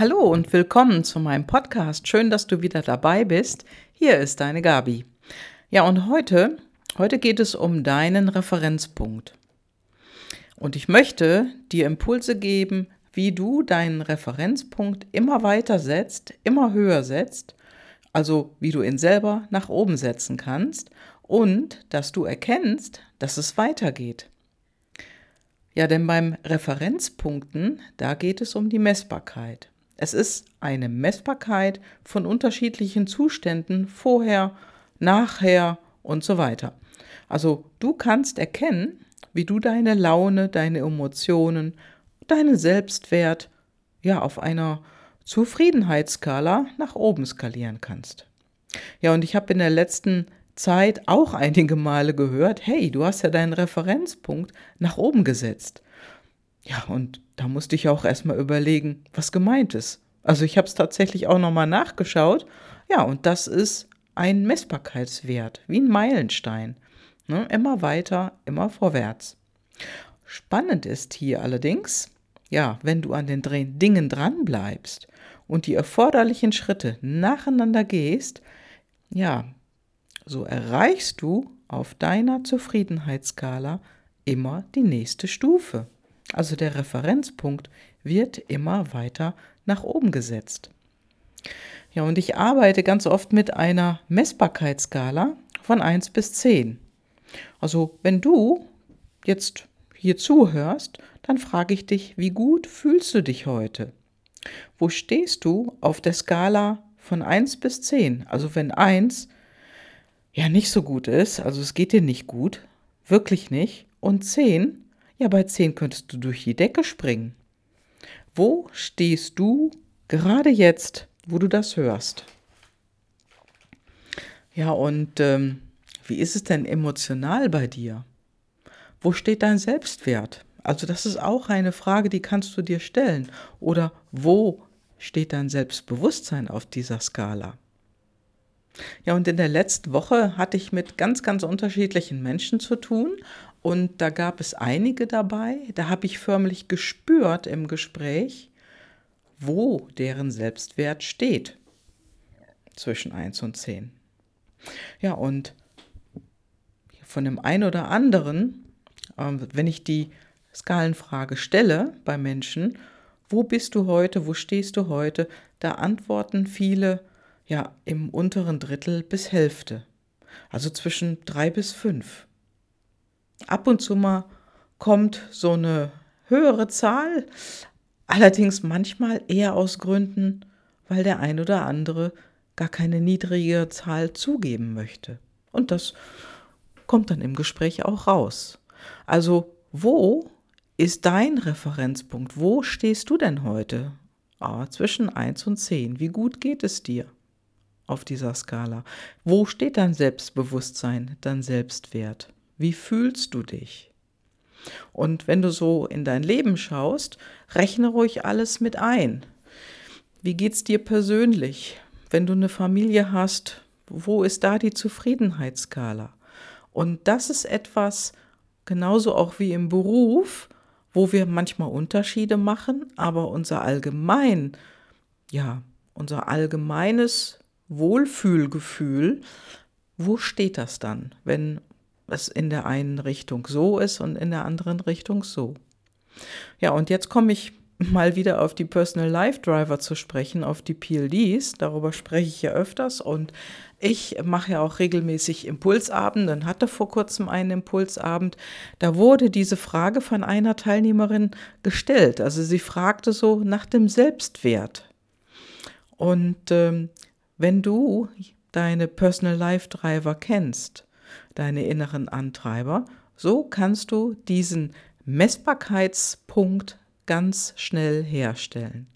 Hallo und willkommen zu meinem Podcast. Schön, dass du wieder dabei bist. Hier ist deine Gabi. Ja, und heute, heute geht es um deinen Referenzpunkt. Und ich möchte dir Impulse geben, wie du deinen Referenzpunkt immer weiter setzt, immer höher setzt, also wie du ihn selber nach oben setzen kannst und dass du erkennst, dass es weitergeht. Ja, denn beim Referenzpunkten, da geht es um die Messbarkeit. Es ist eine Messbarkeit von unterschiedlichen Zuständen vorher, nachher und so weiter. Also du kannst erkennen, wie du deine Laune, deine Emotionen, deinen Selbstwert ja auf einer Zufriedenheitsskala nach oben skalieren kannst. Ja, und ich habe in der letzten Zeit auch einige Male gehört, hey, du hast ja deinen Referenzpunkt nach oben gesetzt. Ja, und da musste ich auch erstmal überlegen, was gemeint ist. Also ich habe es tatsächlich auch nochmal nachgeschaut. Ja, und das ist ein Messbarkeitswert, wie ein Meilenstein. Ne? Immer weiter, immer vorwärts. Spannend ist hier allerdings, ja, wenn du an den Dingen dran bleibst und die erforderlichen Schritte nacheinander gehst, ja, so erreichst du auf deiner Zufriedenheitsskala immer die nächste Stufe. Also der Referenzpunkt wird immer weiter nach oben gesetzt. Ja, und ich arbeite ganz oft mit einer Messbarkeitsskala von 1 bis 10. Also, wenn du jetzt hier zuhörst, dann frage ich dich, wie gut fühlst du dich heute? Wo stehst du auf der Skala von 1 bis 10? Also, wenn 1 ja nicht so gut ist, also es geht dir nicht gut, wirklich nicht, und 10 ja, bei 10 könntest du durch die Decke springen. Wo stehst du gerade jetzt, wo du das hörst? Ja, und ähm, wie ist es denn emotional bei dir? Wo steht dein Selbstwert? Also das ist auch eine Frage, die kannst du dir stellen. Oder wo steht dein Selbstbewusstsein auf dieser Skala? Ja, und in der letzten Woche hatte ich mit ganz, ganz unterschiedlichen Menschen zu tun und da gab es einige dabei, da habe ich förmlich gespürt im Gespräch, wo deren Selbstwert steht zwischen 1 und 10. Ja, und von dem einen oder anderen, ähm, wenn ich die Skalenfrage stelle bei Menschen, wo bist du heute, wo stehst du heute, da antworten viele ja im unteren Drittel bis Hälfte, also zwischen drei bis fünf. Ab und zu mal kommt so eine höhere Zahl, allerdings manchmal eher aus Gründen, weil der ein oder andere gar keine niedrige Zahl zugeben möchte. Und das kommt dann im Gespräch auch raus. Also wo ist dein Referenzpunkt? Wo stehst du denn heute? Ah, zwischen 1 und 10. Wie gut geht es dir auf dieser Skala? Wo steht dein Selbstbewusstsein, dein Selbstwert? Wie fühlst du dich? Und wenn du so in dein Leben schaust, rechne ruhig alles mit ein. Wie geht's dir persönlich? Wenn du eine Familie hast, wo ist da die Zufriedenheitsskala? Und das ist etwas, genauso auch wie im Beruf, wo wir manchmal Unterschiede machen, aber unser allgemein, ja, unser allgemeines Wohlfühlgefühl, wo steht das dann, wenn es in der einen Richtung so ist und in der anderen Richtung so. Ja, und jetzt komme ich mal wieder auf die Personal Life Driver zu sprechen, auf die PLDs. Darüber spreche ich ja öfters und ich mache ja auch regelmäßig Impulsabende und hatte vor kurzem einen Impulsabend. Da wurde diese Frage von einer Teilnehmerin gestellt. Also sie fragte so nach dem Selbstwert. Und ähm, wenn du deine Personal Life Driver kennst, deine inneren Antreiber. So kannst du diesen Messbarkeitspunkt ganz schnell herstellen.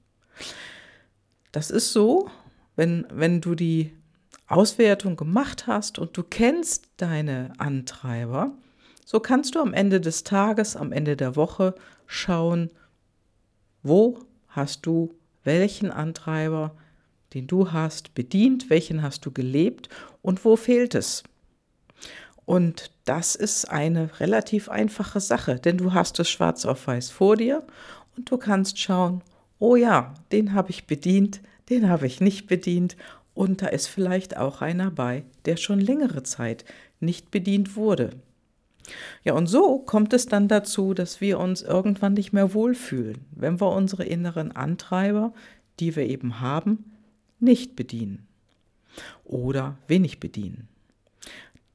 Das ist so, wenn, wenn du die Auswertung gemacht hast und du kennst deine Antreiber, so kannst du am Ende des Tages, am Ende der Woche schauen, wo hast du welchen Antreiber, den du hast, bedient, welchen hast du gelebt und wo fehlt es. Und das ist eine relativ einfache Sache, denn du hast es schwarz auf weiß vor dir und du kannst schauen, oh ja, den habe ich bedient, den habe ich nicht bedient und da ist vielleicht auch einer bei, der schon längere Zeit nicht bedient wurde. Ja, und so kommt es dann dazu, dass wir uns irgendwann nicht mehr wohlfühlen, wenn wir unsere inneren Antreiber, die wir eben haben, nicht bedienen oder wenig bedienen.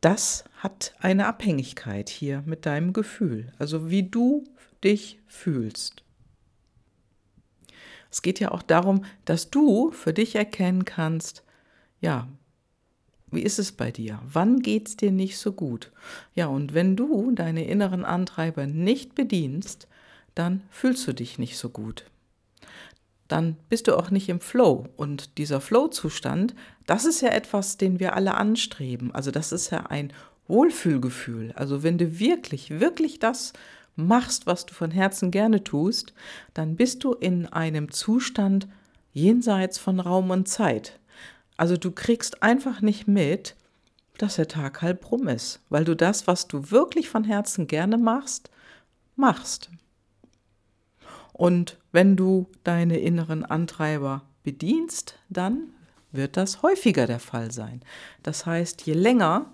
Das hat eine Abhängigkeit hier mit deinem Gefühl, also wie du dich fühlst. Es geht ja auch darum, dass du für dich erkennen kannst, ja, wie ist es bei dir? Wann geht es dir nicht so gut? Ja, und wenn du deine inneren Antreiber nicht bedienst, dann fühlst du dich nicht so gut. Dann bist du auch nicht im Flow. Und dieser Flow-Zustand, das ist ja etwas, den wir alle anstreben. Also das ist ja ein Wohlfühlgefühl. Also wenn du wirklich, wirklich das machst, was du von Herzen gerne tust, dann bist du in einem Zustand jenseits von Raum und Zeit. Also du kriegst einfach nicht mit, dass der Tag halb rum ist, weil du das, was du wirklich von Herzen gerne machst, machst. Und wenn du deine inneren Antreiber bedienst, dann wird das häufiger der Fall sein. Das heißt, je länger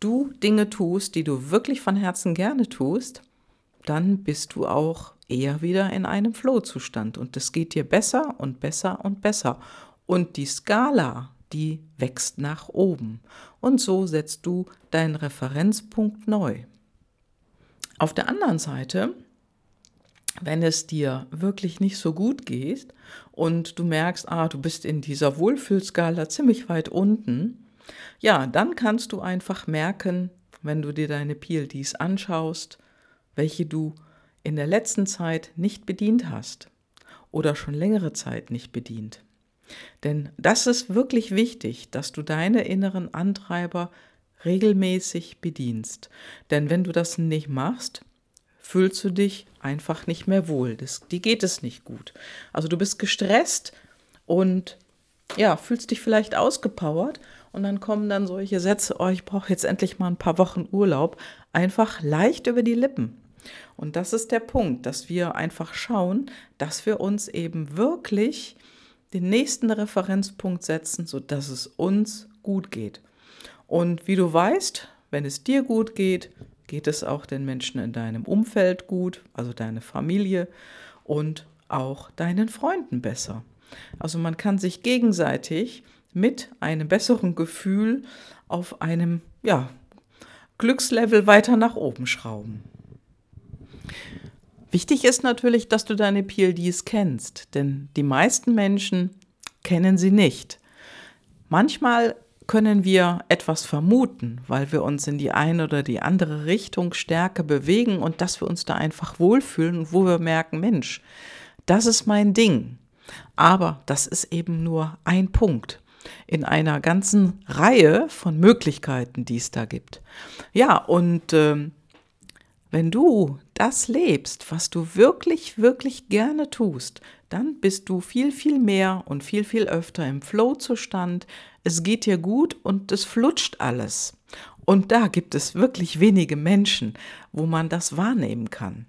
du Dinge tust, die du wirklich von Herzen gerne tust, dann bist du auch eher wieder in einem Flow-Zustand und es geht dir besser und besser und besser. Und die Skala, die wächst nach oben. Und so setzt du deinen Referenzpunkt neu. Auf der anderen Seite, wenn es dir wirklich nicht so gut geht und du merkst, ah, du bist in dieser Wohlfühlskala ziemlich weit unten, ja, dann kannst du einfach merken, wenn du dir deine PLDs anschaust, welche du in der letzten Zeit nicht bedient hast oder schon längere Zeit nicht bedient. Denn das ist wirklich wichtig, dass du deine inneren Antreiber regelmäßig bedienst. Denn wenn du das nicht machst, fühlst du dich einfach nicht mehr wohl. Das, die geht es nicht gut. Also du bist gestresst und ja, fühlst dich vielleicht ausgepowert und dann kommen dann solche Sätze, oh, ich brauche jetzt endlich mal ein paar Wochen Urlaub, einfach leicht über die Lippen. Und das ist der Punkt, dass wir einfach schauen, dass wir uns eben wirklich den nächsten Referenzpunkt setzen, sodass es uns gut geht. Und wie du weißt, wenn es dir gut geht, geht es auch den Menschen in deinem Umfeld gut, also deine Familie und auch deinen Freunden besser. Also man kann sich gegenseitig mit einem besseren Gefühl auf einem ja, Glückslevel weiter nach oben schrauben. Wichtig ist natürlich, dass du deine PLDs kennst, denn die meisten Menschen kennen sie nicht. Manchmal können wir etwas vermuten, weil wir uns in die eine oder die andere Richtung stärker bewegen und dass wir uns da einfach wohlfühlen und wo wir merken, Mensch, das ist mein Ding. Aber das ist eben nur ein Punkt in einer ganzen Reihe von Möglichkeiten, die es da gibt. Ja, und äh, wenn du das lebst, was du wirklich, wirklich gerne tust, dann bist du viel, viel mehr und viel, viel öfter im Flow-Zustand. Es geht dir gut und es flutscht alles. Und da gibt es wirklich wenige Menschen, wo man das wahrnehmen kann.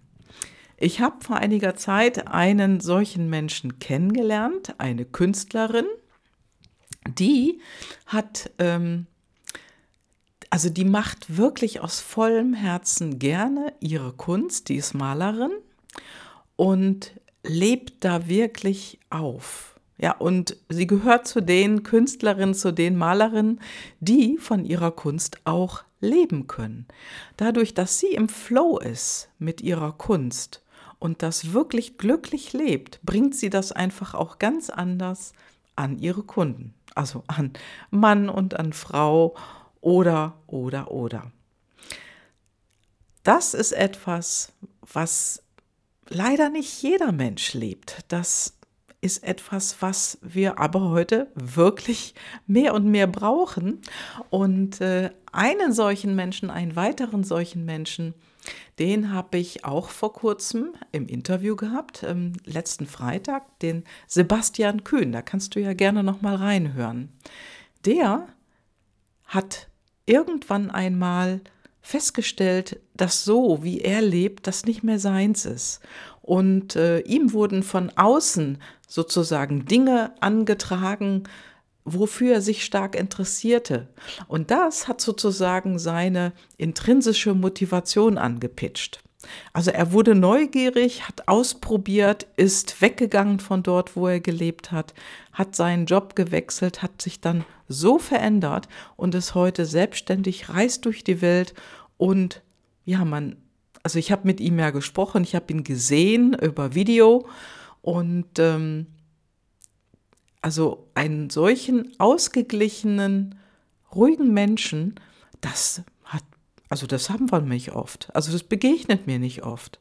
Ich habe vor einiger Zeit einen solchen Menschen kennengelernt, eine Künstlerin, die hat ähm, also die macht wirklich aus vollem Herzen gerne ihre Kunst, die ist Malerin und lebt da wirklich auf. Ja, und sie gehört zu den Künstlerinnen, zu den Malerinnen, die von ihrer Kunst auch leben können. Dadurch, dass sie im Flow ist mit ihrer Kunst und das wirklich glücklich lebt, bringt sie das einfach auch ganz anders an ihre Kunden, also an Mann und an Frau oder, oder, oder. Das ist etwas, was leider nicht jeder Mensch lebt. Das ist etwas, was wir aber heute wirklich mehr und mehr brauchen. Und äh, einen solchen Menschen, einen weiteren solchen Menschen, den habe ich auch vor kurzem im Interview gehabt, ähm, letzten Freitag, den Sebastian Kühn. Da kannst du ja gerne noch mal reinhören. Der hat irgendwann einmal festgestellt, dass so, wie er lebt, das nicht mehr seins ist. Und äh, ihm wurden von außen sozusagen Dinge angetragen, wofür er sich stark interessierte. Und das hat sozusagen seine intrinsische Motivation angepitcht. Also er wurde neugierig, hat ausprobiert, ist weggegangen von dort, wo er gelebt hat, hat seinen Job gewechselt, hat sich dann so verändert und ist heute selbstständig, reist durch die Welt und ja, man, also ich habe mit ihm ja gesprochen, ich habe ihn gesehen über Video und ähm, also einen solchen ausgeglichenen, ruhigen Menschen, das also das haben wir nicht oft. Also das begegnet mir nicht oft.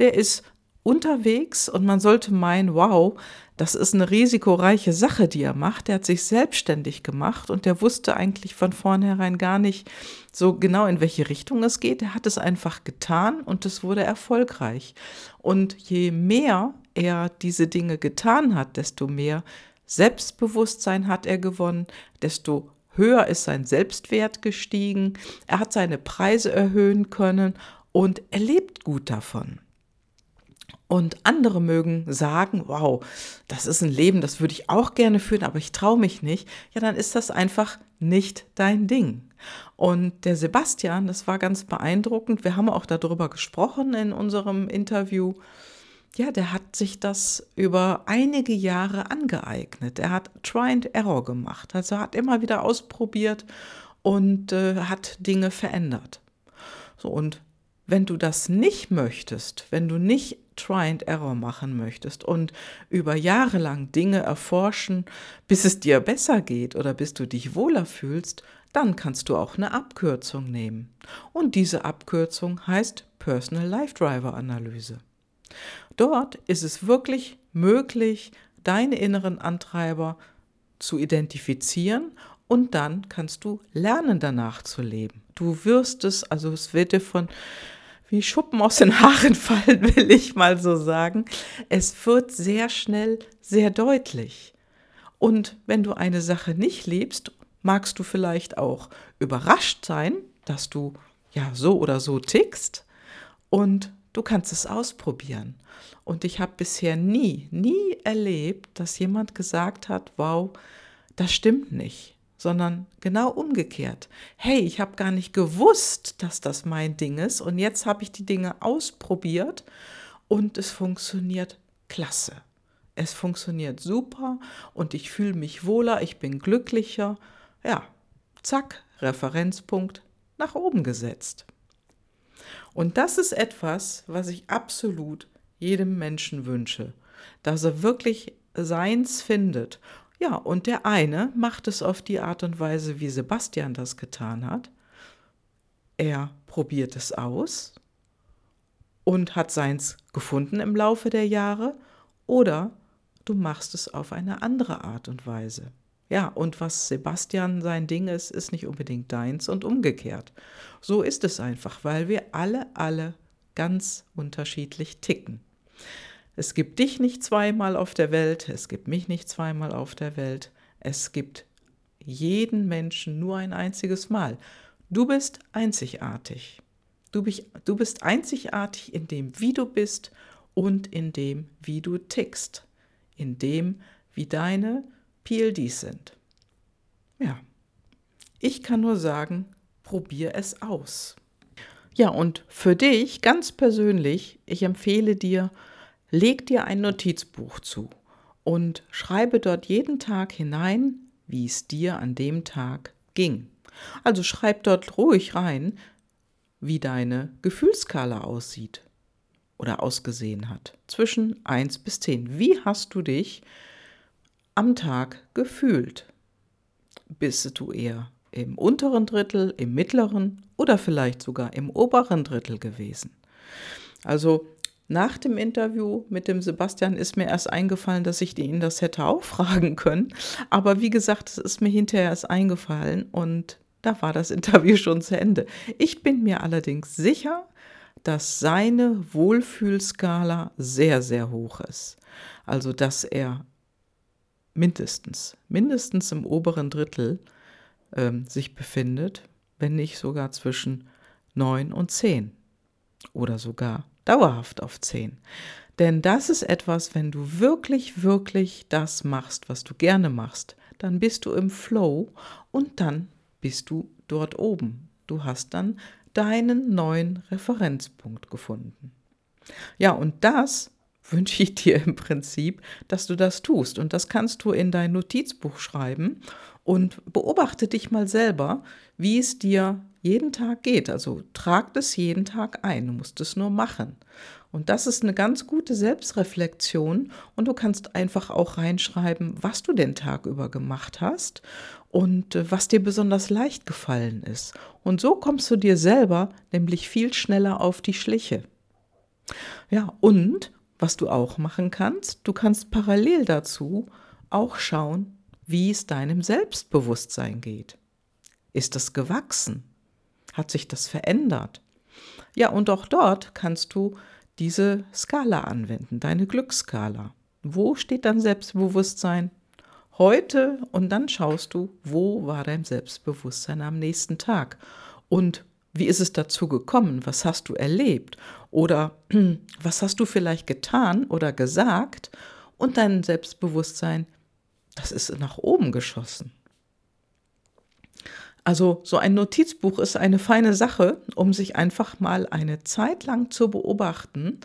Der ist unterwegs und man sollte meinen, wow, das ist eine risikoreiche Sache, die er macht. Der hat sich selbstständig gemacht und der wusste eigentlich von vornherein gar nicht so genau, in welche Richtung es geht. Er hat es einfach getan und es wurde erfolgreich. Und je mehr er diese Dinge getan hat, desto mehr Selbstbewusstsein hat er gewonnen, desto höher ist sein Selbstwert gestiegen, er hat seine Preise erhöhen können und er lebt gut davon. Und andere mögen sagen, wow, das ist ein Leben, das würde ich auch gerne führen, aber ich traue mich nicht. Ja, dann ist das einfach nicht dein Ding. Und der Sebastian, das war ganz beeindruckend. Wir haben auch darüber gesprochen in unserem Interview ja, der hat sich das über einige Jahre angeeignet. Er hat Try and Error gemacht. Also hat immer wieder ausprobiert und äh, hat Dinge verändert. So, und wenn du das nicht möchtest, wenn du nicht Try and Error machen möchtest und über Jahre lang Dinge erforschen, bis es dir besser geht oder bis du dich wohler fühlst, dann kannst du auch eine Abkürzung nehmen. Und diese Abkürzung heißt Personal Life Driver Analyse. Dort ist es wirklich möglich, deine inneren Antreiber zu identifizieren und dann kannst du lernen, danach zu leben. Du wirst es, also es wird dir von wie Schuppen aus den Haaren fallen, will ich mal so sagen. Es wird sehr schnell sehr deutlich. Und wenn du eine Sache nicht liebst, magst du vielleicht auch überrascht sein, dass du ja so oder so tickst und Du kannst es ausprobieren. Und ich habe bisher nie, nie erlebt, dass jemand gesagt hat, wow, das stimmt nicht, sondern genau umgekehrt. Hey, ich habe gar nicht gewusst, dass das mein Ding ist und jetzt habe ich die Dinge ausprobiert und es funktioniert klasse. Es funktioniert super und ich fühle mich wohler, ich bin glücklicher. Ja, zack, Referenzpunkt nach oben gesetzt. Und das ist etwas, was ich absolut jedem Menschen wünsche, dass er wirklich seins findet. Ja, und der eine macht es auf die Art und Weise, wie Sebastian das getan hat. Er probiert es aus und hat seins gefunden im Laufe der Jahre oder du machst es auf eine andere Art und Weise. Ja, und was Sebastian sein Ding ist, ist nicht unbedingt deins und umgekehrt. So ist es einfach, weil wir alle, alle ganz unterschiedlich ticken. Es gibt dich nicht zweimal auf der Welt, es gibt mich nicht zweimal auf der Welt, es gibt jeden Menschen nur ein einziges Mal. Du bist einzigartig. Du du bist einzigartig in dem, wie du bist und in dem, wie du tickst, in dem, wie deine PLDs sind. Ja, ich kann nur sagen, probier es aus. Ja, und für dich ganz persönlich, ich empfehle dir, leg dir ein Notizbuch zu und schreibe dort jeden Tag hinein, wie es dir an dem Tag ging. Also schreib dort ruhig rein, wie deine Gefühlskala aussieht oder ausgesehen hat. Zwischen 1 bis 10. Wie hast du dich am Tag gefühlt? Bist du eher im unteren Drittel, im mittleren oder vielleicht sogar im oberen Drittel gewesen? Also nach dem Interview mit dem Sebastian ist mir erst eingefallen, dass ich ihn das hätte auch fragen können. Aber wie gesagt, es ist mir hinterher erst eingefallen und da war das Interview schon zu Ende. Ich bin mir allerdings sicher, dass seine Wohlfühlskala sehr, sehr hoch ist. Also, dass er mindestens, mindestens im oberen Drittel ähm, sich befindet, wenn nicht sogar zwischen 9 und 10 oder sogar dauerhaft auf 10. Denn das ist etwas, wenn du wirklich, wirklich das machst, was du gerne machst, dann bist du im Flow und dann bist du dort oben. Du hast dann deinen neuen Referenzpunkt gefunden. Ja, und das wünsche ich dir im Prinzip, dass du das tust. Und das kannst du in dein Notizbuch schreiben und beobachte dich mal selber, wie es dir jeden Tag geht. Also trag das jeden Tag ein. Du musst es nur machen. Und das ist eine ganz gute Selbstreflexion. Und du kannst einfach auch reinschreiben, was du den Tag über gemacht hast und äh, was dir besonders leicht gefallen ist. Und so kommst du dir selber nämlich viel schneller auf die Schliche. Ja, und was du auch machen kannst, du kannst parallel dazu auch schauen, wie es deinem Selbstbewusstsein geht. Ist das gewachsen? Hat sich das verändert? Ja, und auch dort kannst du diese Skala anwenden, deine Glücksskala. Wo steht dein Selbstbewusstsein heute? Und dann schaust du, wo war dein Selbstbewusstsein am nächsten Tag? Und wie ist es dazu gekommen? Was hast du erlebt? Oder was hast du vielleicht getan oder gesagt? Und dein Selbstbewusstsein, das ist nach oben geschossen. Also so ein Notizbuch ist eine feine Sache, um sich einfach mal eine Zeit lang zu beobachten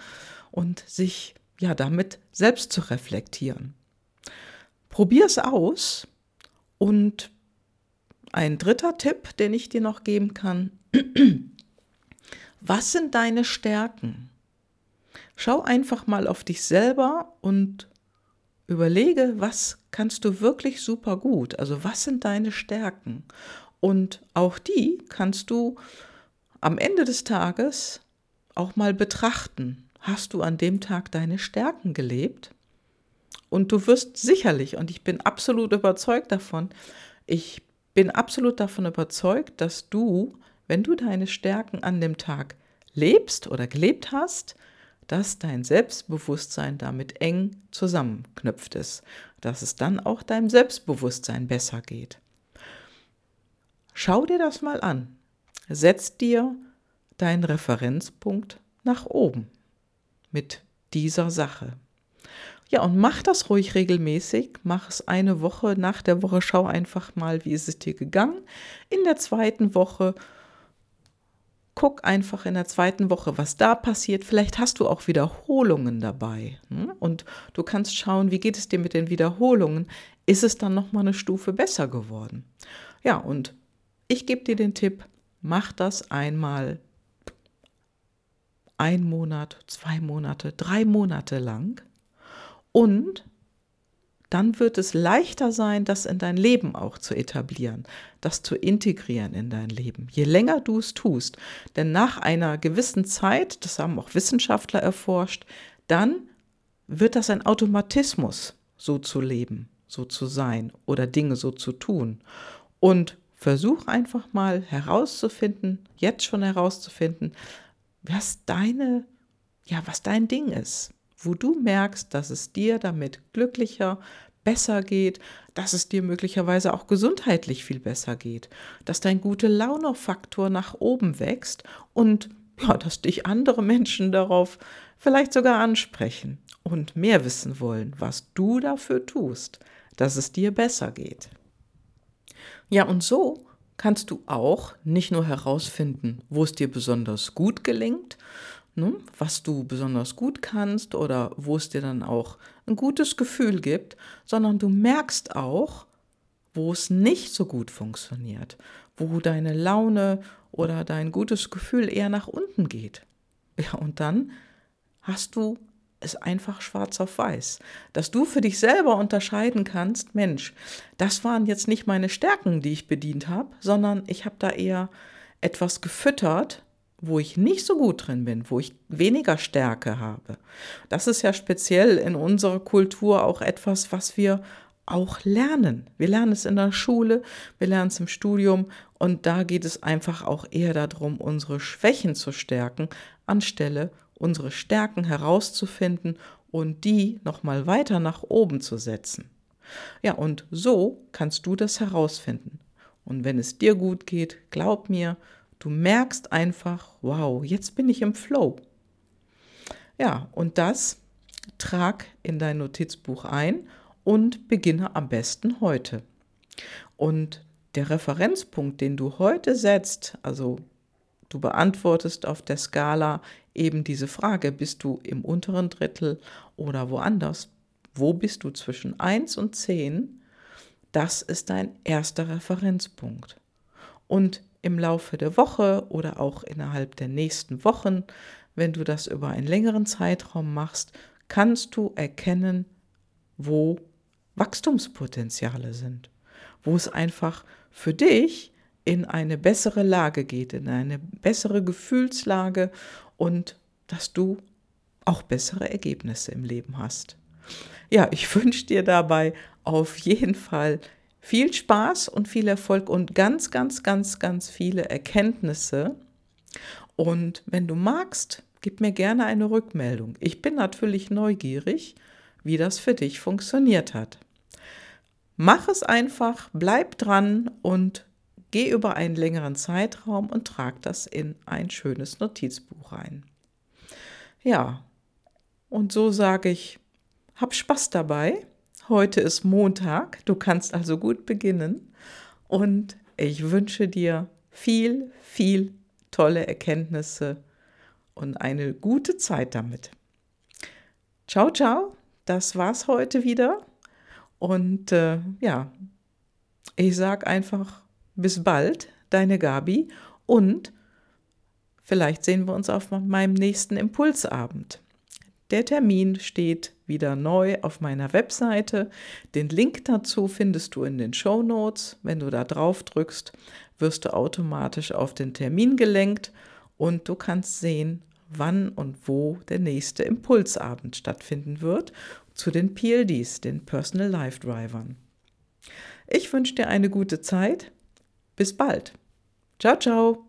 und sich ja damit selbst zu reflektieren. Probier es aus und ein dritter Tipp, den ich dir noch geben kann. Was sind deine Stärken? Schau einfach mal auf dich selber und überlege, was kannst du wirklich super gut? Also was sind deine Stärken? Und auch die kannst du am Ende des Tages auch mal betrachten. Hast du an dem Tag deine Stärken gelebt? Und du wirst sicherlich, und ich bin absolut überzeugt davon, ich bin absolut davon überzeugt, dass du, wenn du deine Stärken an dem Tag lebst oder gelebt hast, dass dein Selbstbewusstsein damit eng zusammenknüpft ist, dass es dann auch deinem Selbstbewusstsein besser geht. Schau dir das mal an. Setz dir deinen Referenzpunkt nach oben mit dieser Sache. Ja, und mach das ruhig regelmäßig. Mach es eine Woche. Nach der Woche schau einfach mal, wie ist es dir gegangen. In der zweiten Woche guck einfach in der zweiten Woche, was da passiert. Vielleicht hast du auch Wiederholungen dabei. Hm? Und du kannst schauen, wie geht es dir mit den Wiederholungen. Ist es dann noch mal eine Stufe besser geworden? Ja, und ich gebe dir den Tipp, mach das einmal ein Monat, zwei Monate, drei Monate lang und dann wird es leichter sein, das in dein Leben auch zu etablieren, das zu integrieren in dein Leben. Je länger du es tust, denn nach einer gewissen Zeit, das haben auch Wissenschaftler erforscht, dann wird das ein Automatismus, so zu leben, so zu sein oder Dinge so zu tun. Und versuch einfach mal herauszufinden, jetzt schon herauszufinden, was deine, ja, was dein Ding ist, wo du merkst, dass es dir damit glücklicher, besser geht, dass es dir möglicherweise auch gesundheitlich viel besser geht, dass dein gute Laune-Faktor nach oben wächst und ja, dass dich andere Menschen darauf vielleicht sogar ansprechen und mehr wissen wollen, was du dafür tust, dass es dir besser geht. Ja, und so kannst du auch nicht nur herausfinden, wo es dir besonders gut gelingt, ne, was du besonders gut kannst oder wo es dir dann auch ein gutes Gefühl gibt, sondern du merkst auch, wo es nicht so gut funktioniert, wo deine Laune oder dein gutes Gefühl eher nach unten geht. Ja, und dann hast du ist einfach schwarz auf weiß. Dass du für dich selber unterscheiden kannst, Mensch, das waren jetzt nicht meine Stärken, die ich bedient habe, sondern ich habe da eher etwas gefüttert, wo ich nicht so gut drin bin, wo ich weniger Stärke habe. Das ist ja speziell in unserer Kultur auch etwas, was wir auch lernen. Wir lernen es in der Schule, wir lernen es im Studium und da geht es einfach auch eher darum, unsere Schwächen zu stärken, anstelle unsere Stärken herauszufinden und die nochmal weiter nach oben zu setzen. Ja, und so kannst du das herausfinden. Und wenn es dir gut geht, glaub mir, du merkst einfach, wow, jetzt bin ich im Flow. Ja, und das trag in dein Notizbuch ein und beginne am besten heute. Und der Referenzpunkt, den du heute setzt, also du beantwortest auf der Skala eben diese Frage, bist du im unteren Drittel oder woanders, wo bist du zwischen 1 und 10, das ist dein erster Referenzpunkt. Und im Laufe der Woche oder auch innerhalb der nächsten Wochen, wenn du das über einen längeren Zeitraum machst, kannst du erkennen, wo Wachstumspotenziale sind, wo es einfach für dich in eine bessere Lage geht, in eine bessere Gefühlslage und dass du auch bessere Ergebnisse im Leben hast. Ja, ich wünsche dir dabei auf jeden Fall viel Spaß und viel Erfolg und ganz, ganz, ganz, ganz viele Erkenntnisse. Und wenn du magst, gib mir gerne eine Rückmeldung. Ich bin natürlich neugierig, wie das für dich funktioniert hat. Mach es einfach, bleib dran und geh über einen längeren Zeitraum und trag das in ein schönes Notizbuch rein. Ja, und so sage ich, hab Spaß dabei. Heute ist Montag, du kannst also gut beginnen und ich wünsche dir viel, viel tolle Erkenntnisse und eine gute Zeit damit. Ciao, ciao, das war's heute wieder. Und äh, ja, ich sag einfach bis bald, deine Gabi. Und vielleicht sehen wir uns auf meinem nächsten Impulsabend. Der Termin steht wieder neu auf meiner Webseite. Den Link dazu findest du in den Show Notes. Wenn du da drauf drückst, wirst du automatisch auf den Termin gelenkt und du kannst sehen, wann und wo der nächste Impulsabend stattfinden wird zu den PLDs, den Personal Life Drivern. Ich wünsche dir eine gute Zeit. Bis bald. Ciao, ciao.